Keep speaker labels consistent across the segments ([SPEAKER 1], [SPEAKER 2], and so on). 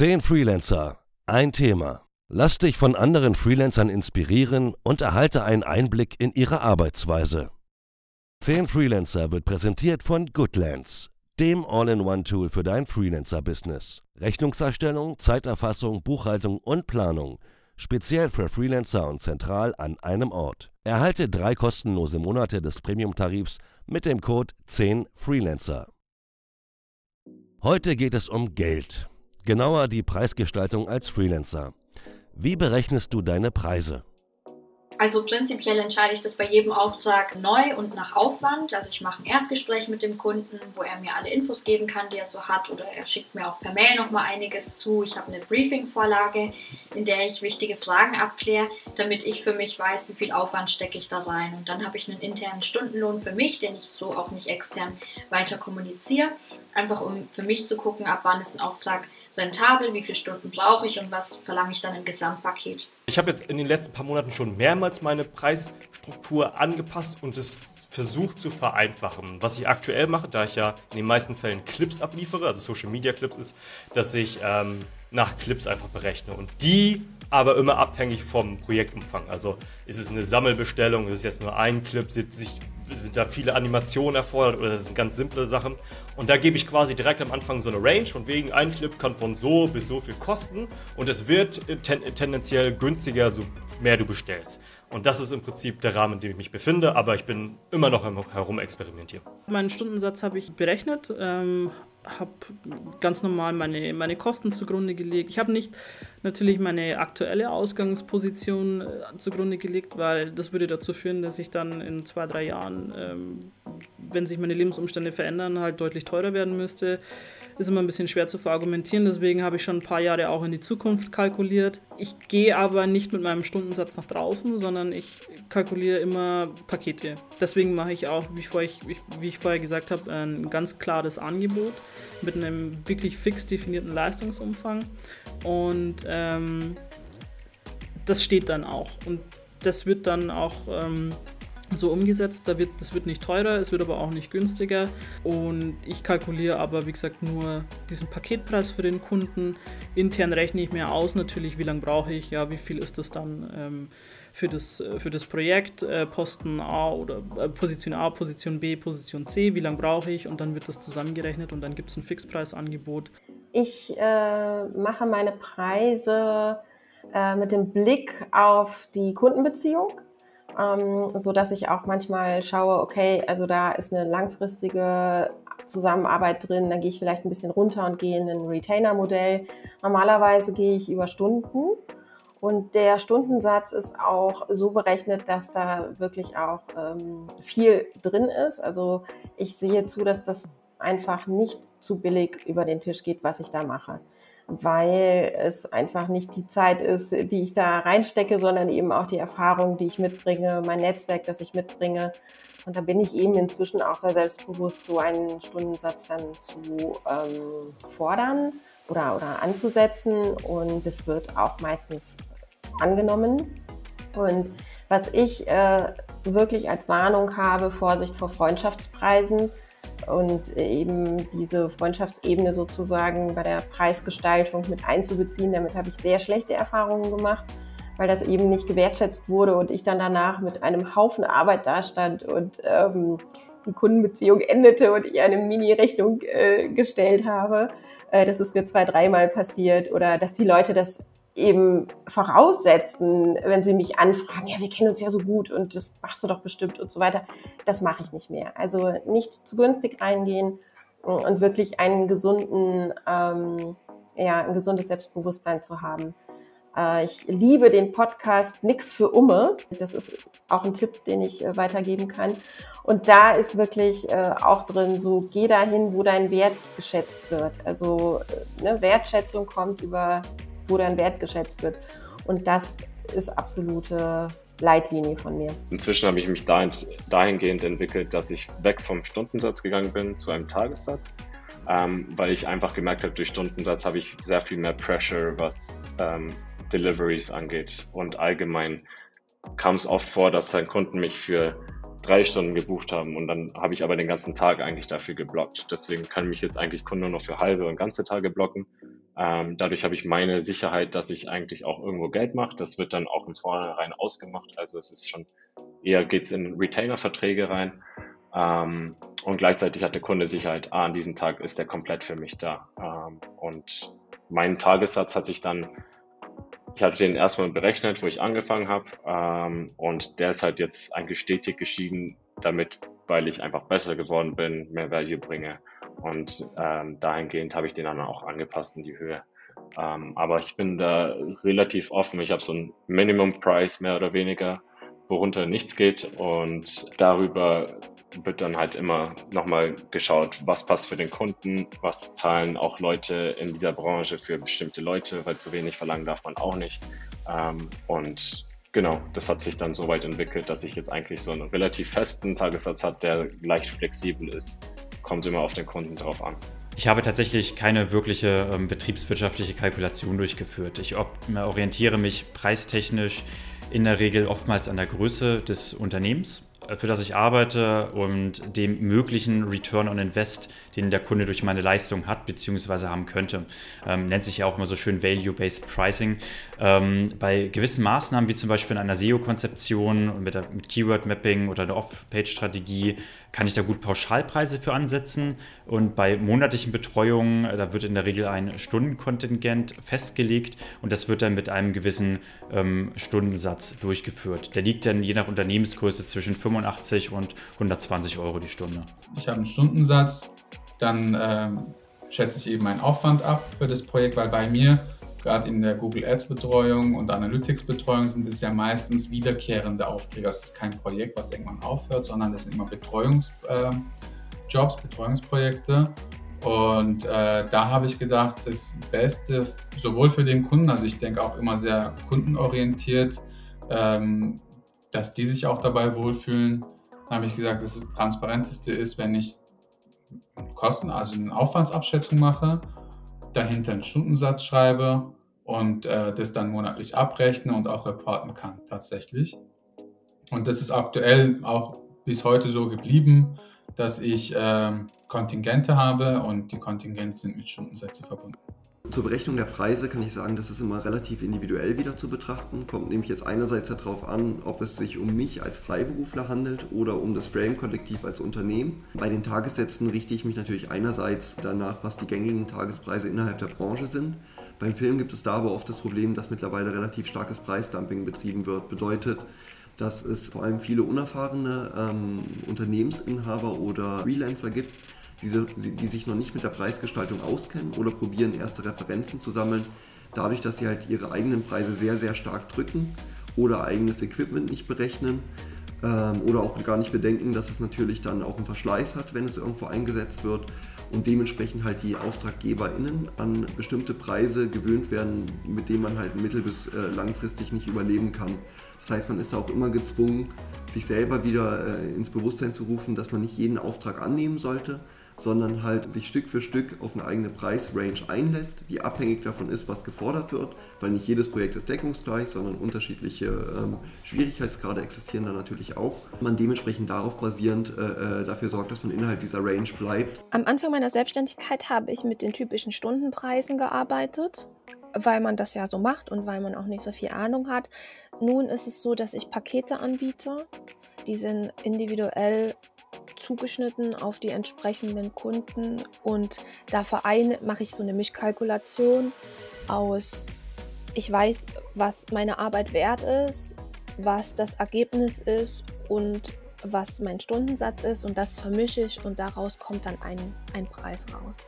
[SPEAKER 1] 10 Freelancer, ein Thema. Lass dich von anderen Freelancern inspirieren und erhalte einen Einblick in ihre Arbeitsweise. 10 Freelancer wird präsentiert von Goodlands, dem All-in-One-Tool für dein Freelancer-Business. Rechnungserstellung, Zeiterfassung, Buchhaltung und Planung. Speziell für Freelancer und zentral an einem Ort. Erhalte drei kostenlose Monate des Premium-Tarifs mit dem Code 10 Freelancer. Heute geht es um Geld. Genauer die Preisgestaltung als Freelancer. Wie berechnest du deine Preise?
[SPEAKER 2] Also prinzipiell entscheide ich das bei jedem Auftrag neu und nach Aufwand. Also ich mache ein Erstgespräch mit dem Kunden, wo er mir alle Infos geben kann, die er so hat, oder er schickt mir auch per Mail nochmal einiges zu. Ich habe eine Briefing-Vorlage, in der ich wichtige Fragen abkläre, damit ich für mich weiß, wie viel Aufwand stecke ich da rein. Und dann habe ich einen internen Stundenlohn für mich, den ich so auch nicht extern weiter kommuniziere, einfach um für mich zu gucken, ab wann ist ein Auftrag rentabel, wie viele Stunden brauche ich und was verlange ich dann im Gesamtpaket.
[SPEAKER 3] Ich habe jetzt in den letzten paar Monaten schon mehrmals meine Preisstruktur angepasst und es versucht zu vereinfachen. Was ich aktuell mache, da ich ja in den meisten Fällen Clips abliefere, also Social Media Clips ist, dass ich ähm, nach Clips einfach berechne und die aber immer abhängig vom Projektumfang. Also ist es eine Sammelbestellung, ist es jetzt nur ein Clip, sind sich sind da viele Animationen erfordert oder das sind ganz simple Sachen. Und da gebe ich quasi direkt am Anfang so eine Range, von wegen ein Clip kann von so bis so viel kosten und es wird ten tendenziell günstiger, so mehr du bestellst. Und das ist im Prinzip der Rahmen, in dem ich mich befinde, aber ich bin immer noch herum experimentieren.
[SPEAKER 4] Meinen Stundensatz habe ich berechnet, ähm, habe ganz normal meine, meine Kosten zugrunde gelegt. Ich habe nicht natürlich meine aktuelle Ausgangsposition äh, zugrunde gelegt, weil das würde dazu führen, dass ich dann in zwei, drei Jahren, ähm, wenn sich meine Lebensumstände verändern, halt deutlich teurer werden müsste. Ist immer ein bisschen schwer zu verargumentieren, deswegen habe ich schon ein paar Jahre auch in die Zukunft kalkuliert. Ich gehe aber nicht mit meinem Stundensatz nach draußen, sondern ich kalkuliere immer Pakete. Deswegen mache ich auch, wie ich, vorher, wie ich vorher gesagt habe, ein ganz klares Angebot mit einem wirklich fix definierten Leistungsumfang. Und ähm, das steht dann auch. Und das wird dann auch ähm, so umgesetzt. Da wird, das wird nicht teurer, es wird aber auch nicht günstiger. Und ich kalkuliere aber, wie gesagt, nur diesen Paketpreis für den Kunden. Intern rechne ich mir aus, natürlich, wie lange brauche ich, ja, wie viel ist das dann ähm, für, das, für das Projekt, äh, Posten A oder äh, Position A, Position B, Position C, wie lange brauche ich und dann wird das zusammengerechnet und dann gibt es ein Fixpreisangebot.
[SPEAKER 5] Ich äh, mache meine Preise äh, mit dem Blick auf die Kundenbeziehung ähm, so dass ich auch manchmal schaue, okay, also da ist eine langfristige Zusammenarbeit drin, dann gehe ich vielleicht ein bisschen runter und gehe in ein Retainer-Modell. Normalerweise gehe ich über Stunden und der Stundensatz ist auch so berechnet, dass da wirklich auch ähm, viel drin ist. Also ich sehe zu, dass das einfach nicht zu billig über den Tisch geht, was ich da mache weil es einfach nicht die Zeit ist, die ich da reinstecke, sondern eben auch die Erfahrung, die ich mitbringe, mein Netzwerk, das ich mitbringe. Und da bin ich eben inzwischen auch sehr selbstbewusst, so einen Stundensatz dann zu ähm, fordern oder, oder anzusetzen. Und das wird auch meistens angenommen. Und was ich äh, wirklich als Warnung habe, Vorsicht vor Freundschaftspreisen und eben diese Freundschaftsebene sozusagen bei der Preisgestaltung mit einzubeziehen. Damit habe ich sehr schlechte Erfahrungen gemacht, weil das eben nicht gewertschätzt wurde und ich dann danach mit einem Haufen Arbeit dastand und ähm, die Kundenbeziehung endete und ich eine Mini-Rechnung äh, gestellt habe. Äh, das ist mir zwei, dreimal passiert oder dass die Leute das eben voraussetzen, wenn sie mich anfragen, ja, wir kennen uns ja so gut und das machst du doch bestimmt und so weiter. Das mache ich nicht mehr. Also nicht zu günstig reingehen und wirklich einen gesunden, ähm, ja, ein gesundes Selbstbewusstsein zu haben. Äh, ich liebe den Podcast Nix für Umme. Das ist auch ein Tipp, den ich äh, weitergeben kann. Und da ist wirklich äh, auch drin, so geh dahin, wo dein Wert geschätzt wird. Also äh, ne, Wertschätzung kommt über wo dein Wert geschätzt wird. Und das ist absolute Leitlinie von mir.
[SPEAKER 6] Inzwischen habe ich mich dahin, dahingehend entwickelt, dass ich weg vom Stundensatz gegangen bin zu einem Tagessatz, ähm, weil ich einfach gemerkt habe, durch Stundensatz habe ich sehr viel mehr Pressure, was ähm, Deliveries angeht. Und allgemein kam es oft vor, dass dann Kunden mich für drei Stunden gebucht haben und dann habe ich aber den ganzen Tag eigentlich dafür geblockt. Deswegen kann mich jetzt eigentlich Kunden nur noch für halbe und ganze Tage blocken Ähm, dadurch habe ich meine Sicherheit, dass ich eigentlich auch irgendwo Geld mache. Das wird dann auch im Vornherein ausgemacht. Also es ist schon eher geht es in Retainer-Verträge rein. Ähm, und gleichzeitig hat der Kunde Sicherheit, ah, an diesem Tag ist er komplett für mich da. Ähm, und mein Tagessatz hat sich dann, ich habe den erstmal berechnet, wo ich angefangen habe. Ähm, und der ist halt jetzt eigentlich stetig geschieden, damit, weil ich einfach besser geworden bin, mehr Value bringe. Und ähm, dahingehend habe ich den dann auch angepasst in die Höhe. Ähm, aber ich bin da relativ offen. Ich habe so einen Minimum Price mehr oder weniger, worunter nichts geht. Und darüber wird dann halt immer nochmal geschaut, was passt für den Kunden, was zahlen auch Leute in dieser Branche für bestimmte Leute, weil zu wenig verlangen darf man auch nicht. Ähm, und genau, das hat sich dann so weit entwickelt, dass ich jetzt eigentlich so einen relativ festen Tagessatz habe, der leicht flexibel ist. Kommt immer auf den Kunden drauf an.
[SPEAKER 7] Ich habe tatsächlich keine wirkliche ähm, betriebswirtschaftliche Kalkulation durchgeführt. Ich orientiere mich preistechnisch in der Regel oftmals an der Größe des Unternehmens für das ich arbeite und dem möglichen Return on Invest, den der Kunde durch meine Leistung hat bzw. haben könnte. Ähm, nennt sich ja auch immer so schön Value-Based Pricing. Ähm, bei gewissen Maßnahmen, wie zum Beispiel in einer SEO-Konzeption mit, mit Keyword-Mapping oder einer Off-Page-Strategie, kann ich da gut Pauschalpreise für ansetzen. Und bei monatlichen Betreuungen, äh, da wird in der Regel ein Stundenkontingent festgelegt und das wird dann mit einem gewissen ähm, Stundensatz durchgeführt. Der liegt dann je nach Unternehmensgröße zwischen 85 und 120 Euro die Stunde.
[SPEAKER 8] Ich habe einen Stundensatz, dann ähm, schätze ich eben meinen Aufwand ab für das Projekt, weil bei mir gerade in der Google Ads Betreuung und Analytics Betreuung sind es ja meistens wiederkehrende Aufträge. Das ist kein Projekt, was irgendwann aufhört, sondern das sind immer Betreuungsjobs, äh, Betreuungsprojekte. Und äh, da habe ich gedacht, das Beste sowohl für den Kunden, also ich denke auch immer sehr kundenorientiert, ähm, dass die sich auch dabei wohlfühlen. Da habe ich gesagt, dass das Transparenteste ist, wenn ich Kosten, also eine Aufwandsabschätzung mache dahinter einen Stundensatz schreibe und äh, das dann monatlich abrechne und auch reporten kann tatsächlich. Und das ist aktuell auch bis heute so geblieben, dass ich äh, Kontingente habe und die Kontingente sind mit Stundensätze verbunden.
[SPEAKER 9] Zur Berechnung der Preise kann ich sagen, das ist immer relativ individuell wieder zu betrachten. Kommt nämlich jetzt einerseits darauf an, ob es sich um mich als Freiberufler handelt oder um das Frame-Kollektiv als Unternehmen. Bei den Tagessätzen richte ich mich natürlich einerseits danach, was die gängigen Tagespreise innerhalb der Branche sind. Beim Film gibt es da aber oft das Problem, dass mittlerweile relativ starkes Preisdumping betrieben wird. Bedeutet, dass es vor allem viele unerfahrene ähm, Unternehmensinhaber oder Freelancer gibt, diese, die sich noch nicht mit der Preisgestaltung auskennen oder probieren, erste Referenzen zu sammeln, dadurch, dass sie halt ihre eigenen Preise sehr, sehr stark drücken oder eigenes Equipment nicht berechnen ähm, oder auch gar nicht bedenken, dass es natürlich dann auch einen Verschleiß hat, wenn es irgendwo eingesetzt wird und dementsprechend halt die AuftraggeberInnen an bestimmte Preise gewöhnt werden, mit denen man halt mittel- bis äh, langfristig nicht überleben kann. Das heißt, man ist auch immer gezwungen, sich selber wieder äh, ins Bewusstsein zu rufen, dass man nicht jeden Auftrag annehmen sollte, sondern halt sich Stück für Stück auf eine eigene Preisrange einlässt, die abhängig davon ist, was gefordert wird, weil nicht jedes Projekt ist deckungsgleich, sondern unterschiedliche ähm, Schwierigkeitsgrade existieren da natürlich auch. Man dementsprechend darauf basierend äh, äh, dafür sorgt, dass man innerhalb dieser Range bleibt.
[SPEAKER 10] Am Anfang meiner Selbstständigkeit habe ich mit den typischen Stundenpreisen gearbeitet, weil man das ja so macht und weil man auch nicht so viel Ahnung hat. Nun ist es so, dass ich Pakete anbiete. Die sind individuell zugeschnitten auf die entsprechenden Kunden und da vereine, mache ich so eine Mischkalkulation aus, ich weiß, was meine Arbeit wert ist, was das Ergebnis ist und was mein Stundensatz ist und das vermische ich und daraus kommt dann ein, ein Preis raus.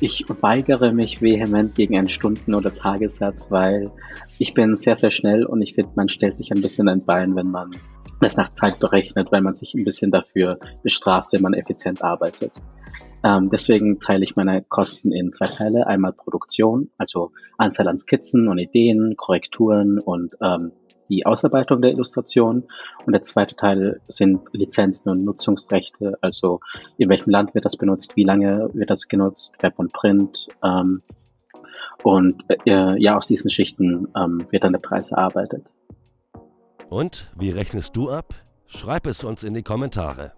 [SPEAKER 11] Ich weigere mich vehement gegen einen Stunden- oder Tagessatz, weil ich bin sehr, sehr schnell und ich finde, man stellt sich ein bisschen ein Bein, wenn man das nach Zeit berechnet, weil man sich ein bisschen dafür bestraft, wenn man effizient arbeitet. Ähm, deswegen teile ich meine Kosten in zwei Teile. Einmal Produktion, also Anzahl an Skizzen und Ideen, Korrekturen und ähm, die Ausarbeitung der Illustration. Und der zweite Teil sind Lizenzen und Nutzungsrechte, also in welchem Land wird das benutzt, wie lange wird das genutzt, Web und Print. Ähm, und äh, ja, aus diesen Schichten ähm, wird dann der Preis erarbeitet.
[SPEAKER 1] Und wie rechnest du ab? Schreib es uns in die Kommentare.